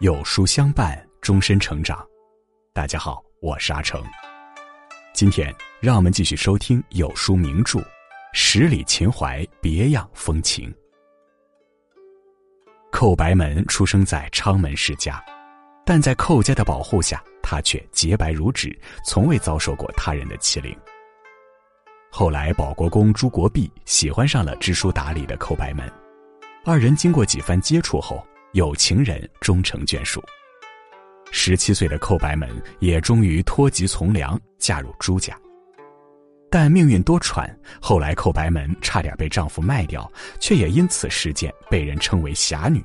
有书相伴，终身成长。大家好，我是阿成。今天让我们继续收听有书名著《十里秦淮别样风情》。寇白门出生在昌门世家，但在寇家的保护下，他却洁白如纸，从未遭受过他人的欺凌。后来，保国公朱国弼喜欢上了知书达理的寇白门，二人经过几番接触后。有情人终成眷属。十七岁的寇白门也终于脱籍从良，嫁入朱家。但命运多舛，后来寇白门差点被丈夫卖掉，却也因此事件被人称为侠女。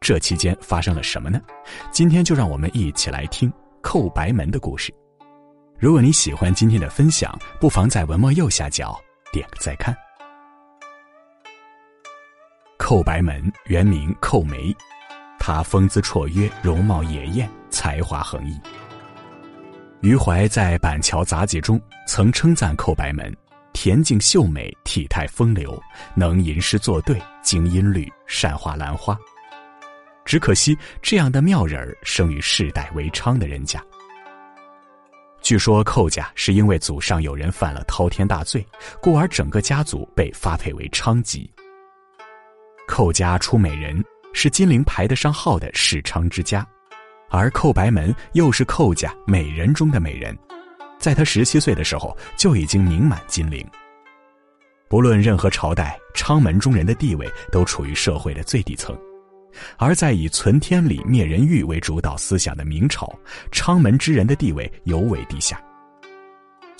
这期间发生了什么呢？今天就让我们一起来听寇白门的故事。如果你喜欢今天的分享，不妨在文末右下角点个再看。寇白门原名寇梅，他风姿绰约，容貌野艳，才华横溢。余怀在《板桥杂记》中曾称赞寇白门：恬静秀美，体态风流，能吟诗作对，精音律，善画兰花。只可惜这样的妙人儿生于世代为娼的人家。据说寇家是因为祖上有人犯了滔天大罪，故而整个家族被发配为娼籍。寇家出美人，是金陵排得上号的世昌之家，而寇白门又是寇家美人中的美人，在他十七岁的时候就已经名满金陵。不论任何朝代，昌门中人的地位都处于社会的最底层，而在以存天理灭人欲为主导思想的明朝，昌门之人的地位尤为低下。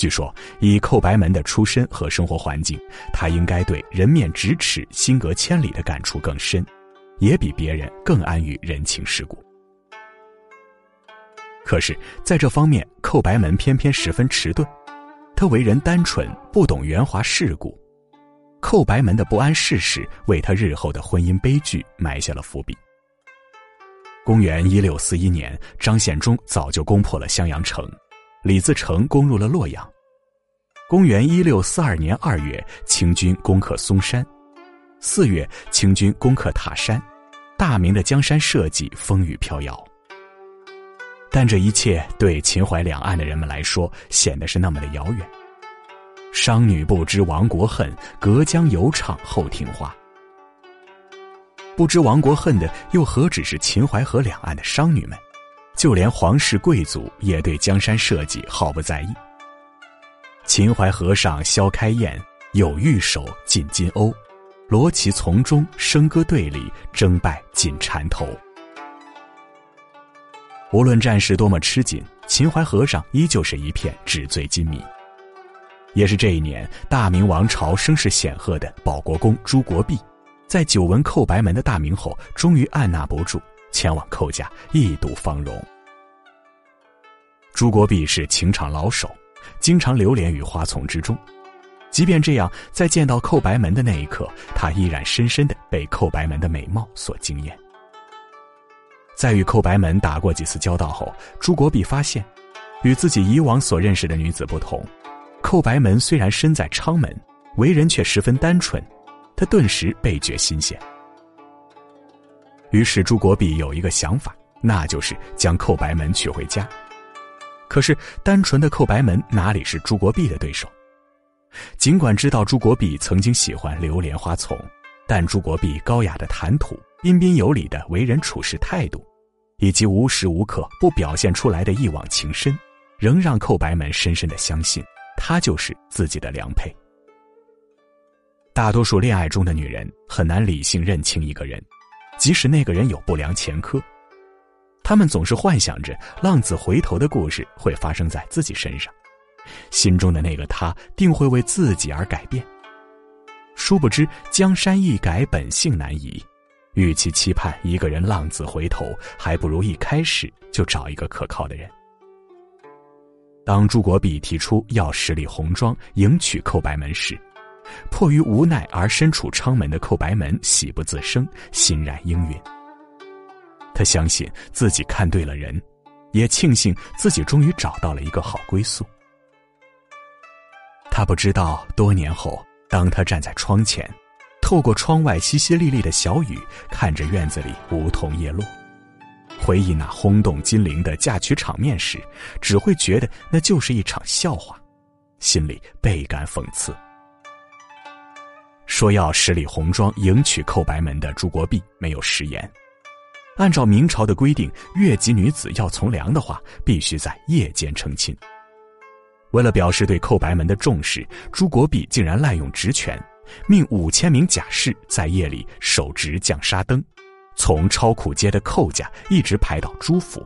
据说，以寇白门的出身和生活环境，他应该对人面咫尺、心隔千里的感触更深，也比别人更安于人情世故。可是，在这方面，寇白门偏偏十分迟钝。他为人单纯，不懂圆滑世故。寇白门的不谙世事，为他日后的婚姻悲剧埋下了伏笔。公元一六四一年，张献忠早就攻破了襄阳城。李自成攻入了洛阳。公元一六四二年二月，清军攻克嵩山；四月，清军攻克塔山。大明的江山社稷风雨飘摇。但这一切对秦淮两岸的人们来说，显得是那么的遥远。商女不知亡国恨，隔江犹唱后庭花。不知亡国恨的，又何止是秦淮河两岸的商女们？就连皇室贵族也对江山社稷毫不在意。秦淮河上萧开宴，有玉手进金瓯，罗绮从中笙歌队里，争拜进缠头。无论战事多么吃紧，秦淮河上依旧是一片纸醉金迷。也是这一年，大明王朝声势显赫的保国公朱国弼，在久闻寇白门的大名后，终于按捺不住。前往寇家一睹芳容。朱国弼是情场老手，经常流连于花丛之中。即便这样，在见到寇白门的那一刻，他依然深深的被寇白门的美貌所惊艳。在与寇白门打过几次交道后，朱国弼发现，与自己以往所认识的女子不同，寇白门虽然身在昌门，为人却十分单纯，他顿时倍觉新鲜。于是朱国弼有一个想法，那就是将寇白门娶回家。可是单纯的寇白门哪里是朱国弼的对手？尽管知道朱国弼曾经喜欢流连花丛，但朱国弼高雅的谈吐、彬彬有礼的为人处事态度，以及无时无刻不表现出来的一往情深，仍让寇白门深深的相信他就是自己的良配。大多数恋爱中的女人很难理性认清一个人。即使那个人有不良前科，他们总是幻想着浪子回头的故事会发生在自己身上，心中的那个他定会为自己而改变。殊不知江山易改，本性难移。与其期盼一个人浪子回头，还不如一开始就找一个可靠的人。当朱国弼提出要十里红妆迎娶寇白门时，迫于无奈而身处舱门的寇白门喜不自胜，欣然应允。他相信自己看对了人，也庆幸自己终于找到了一个好归宿。他不知道，多年后，当他站在窗前，透过窗外淅淅沥沥的小雨，看着院子里梧桐叶落，回忆那轰动金陵的嫁娶场面时，只会觉得那就是一场笑话，心里倍感讽刺。说要十里红妆迎娶寇白门的朱国弼没有食言。按照明朝的规定，越级女子要从良的话，必须在夜间成亲。为了表示对寇白门的重视，朱国弼竟然滥用职权，命五千名甲士在夜里手执降沙灯，从超苦街的寇家一直排到朱府。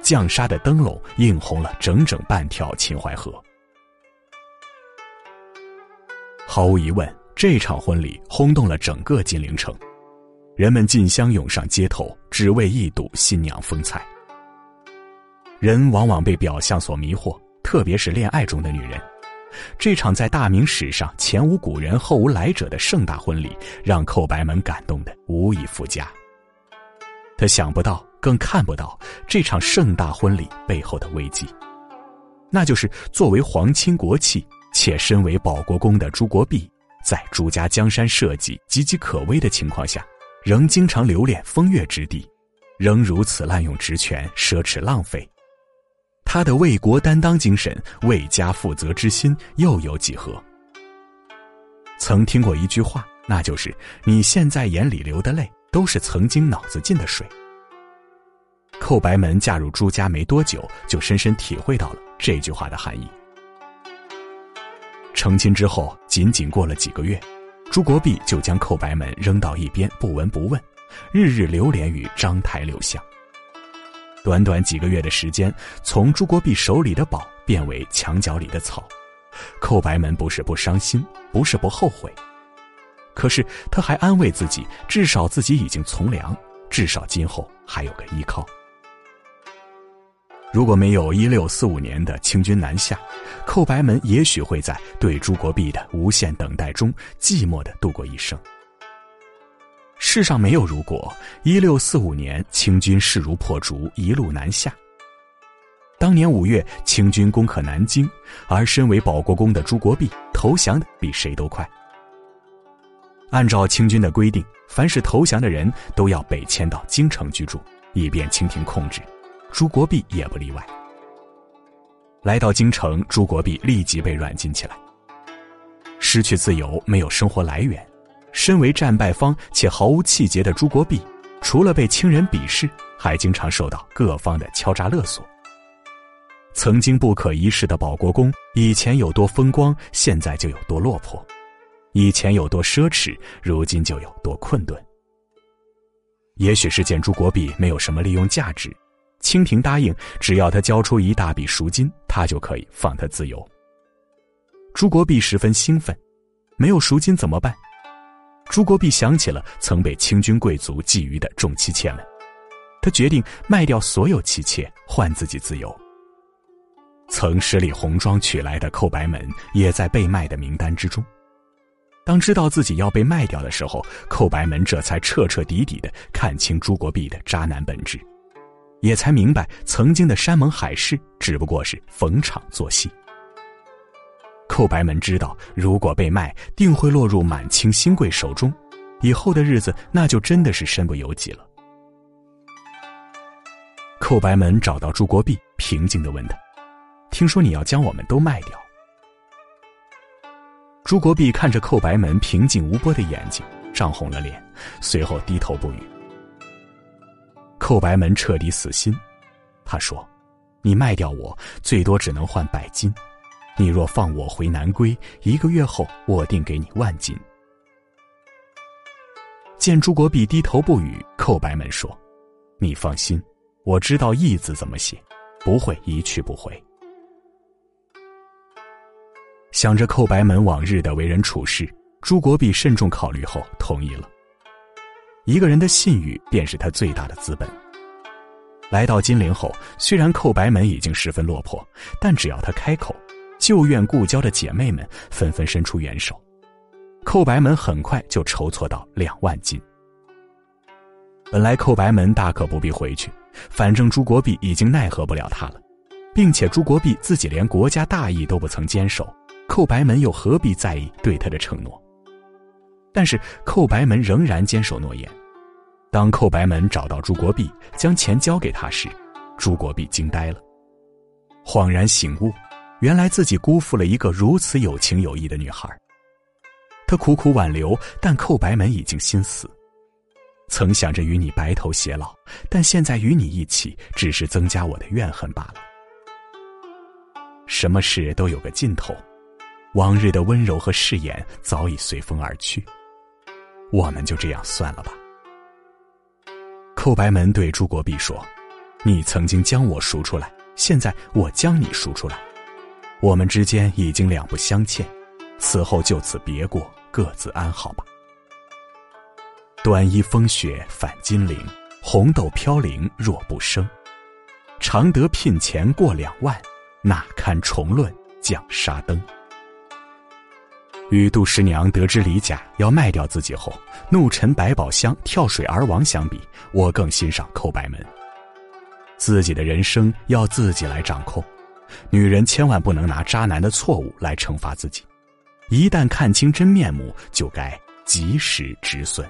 降沙的灯笼映红了整整半条秦淮河。毫无疑问，这场婚礼轰动了整个金陵城，人们竞相涌上街头，只为一睹新娘风采。人往往被表象所迷惑，特别是恋爱中的女人。这场在大明史上前无古人后无来者的盛大婚礼，让寇白门感动的无以复加。他想不到，更看不到这场盛大婚礼背后的危机，那就是作为皇亲国戚且身为保国公的朱国弼，在朱家江山社稷岌岌可危的情况下，仍经常留恋风月之地，仍如此滥用职权，奢侈浪费。他的为国担当精神、为家负责之心又有几何？曾听过一句话，那就是“你现在眼里流的泪，都是曾经脑子进的水。”寇白门嫁入朱家没多久，就深深体会到了这句话的含义。成亲之后，仅仅过了几个月，朱国弼就将寇白门扔到一边，不闻不问，日日流连于章台柳巷。短短几个月的时间，从朱国弼手里的宝变为墙角里的草，寇白门不是不伤心，不是不后悔，可是他还安慰自己，至少自己已经从良，至少今后还有个依靠。如果没有一六四五年的清军南下，寇白门也许会在对朱国弼的无限等待中寂寞的度过一生。世上没有如果。一六四五年，清军势如破竹，一路南下。当年五月，清军攻克南京，而身为保国公的朱国弼投降的比谁都快。按照清军的规定，凡是投降的人都要北迁到京城居住，以便清廷控制。朱国弼也不例外。来到京城，朱国弼立即被软禁起来。失去自由，没有生活来源。身为战败方且毫无气节的朱国弼，除了被亲人鄙视，还经常受到各方的敲诈勒索。曾经不可一世的保国公，以前有多风光，现在就有多落魄；以前有多奢侈，如今就有多困顿。也许是见朱国弼没有什么利用价值，清廷答应，只要他交出一大笔赎金，他就可以放他自由。朱国弼十分兴奋，没有赎金怎么办？朱国弼想起了曾被清军贵族觊觎的众妻妾们，他决定卖掉所有妻妾换自己自由。曾十里红妆娶来的寇白门也在被卖的名单之中。当知道自己要被卖掉的时候，寇白门这才彻彻底底的看清朱国弼的渣男本质，也才明白曾经的山盟海誓只不过是逢场作戏。寇白门知道，如果被卖，定会落入满清新贵手中，以后的日子那就真的是身不由己了。寇白门找到朱国弼，平静的问他：“听说你要将我们都卖掉？”朱国弼看着寇白门平静无波的眼睛，涨红了脸，随后低头不语。寇白门彻底死心，他说：“你卖掉我，最多只能换百金。”你若放我回南归，一个月后我定给你万金。见朱国弼低头不语，寇白门说：“你放心，我知道义字怎么写，不会一去不回。”想着寇白门往日的为人处事，朱国弼慎重考虑后同意了。一个人的信誉便是他最大的资本。来到金陵后，虽然寇白门已经十分落魄，但只要他开口。旧怨故交的姐妹们纷纷伸出援手，寇白门很快就筹措到两万金。本来寇白门大可不必回去，反正朱国弼已经奈何不了他了，并且朱国弼自己连国家大义都不曾坚守，寇白门又何必在意对他的承诺？但是寇白门仍然坚守诺言，当寇白门找到朱国弼，将钱交给他时，朱国弼惊呆了，恍然醒悟，原来自己辜负了一个如此有情有义的女孩。他苦苦挽留，但寇白门已经心死。曾想着与你白头偕老，但现在与你一起，只是增加我的怨恨罢了。什么事都有个尽头，往日的温柔和誓言早已随风而去，我们就这样算了吧。寇白门对朱国弼说：“你曾经将我赎出来，现在我将你赎出来，我们之间已经两不相欠，此后就此别过，各自安好吧。”短衣风雪返金陵，红豆飘零若不生。常得聘钱过两万。哪堪重论降沙灯？与杜十娘得知李甲要卖掉自己后怒沉百宝箱跳水而亡相比，我更欣赏寇白门。自己的人生要自己来掌控，女人千万不能拿渣男的错误来惩罚自己。一旦看清真面目，就该及时止损。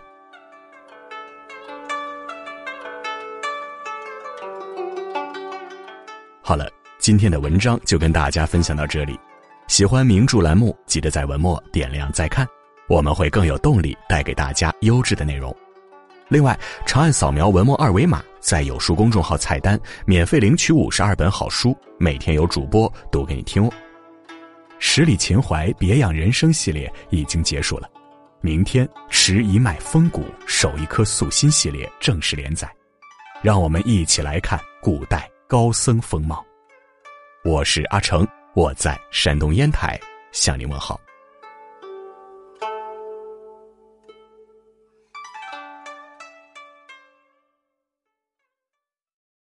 好了。今天的文章就跟大家分享到这里，喜欢名著栏目，记得在文末点亮再看，我们会更有动力带给大家优质的内容。另外，长按扫描文末二维码，在有书公众号菜单免费领取五十二本好书，每天有主播读给你听哦。十里秦淮别样人生系列已经结束了，明天持一脉风骨守一颗素心系列正式连载，让我们一起来看古代高僧风貌。我是阿成，我在山东烟台向您问好。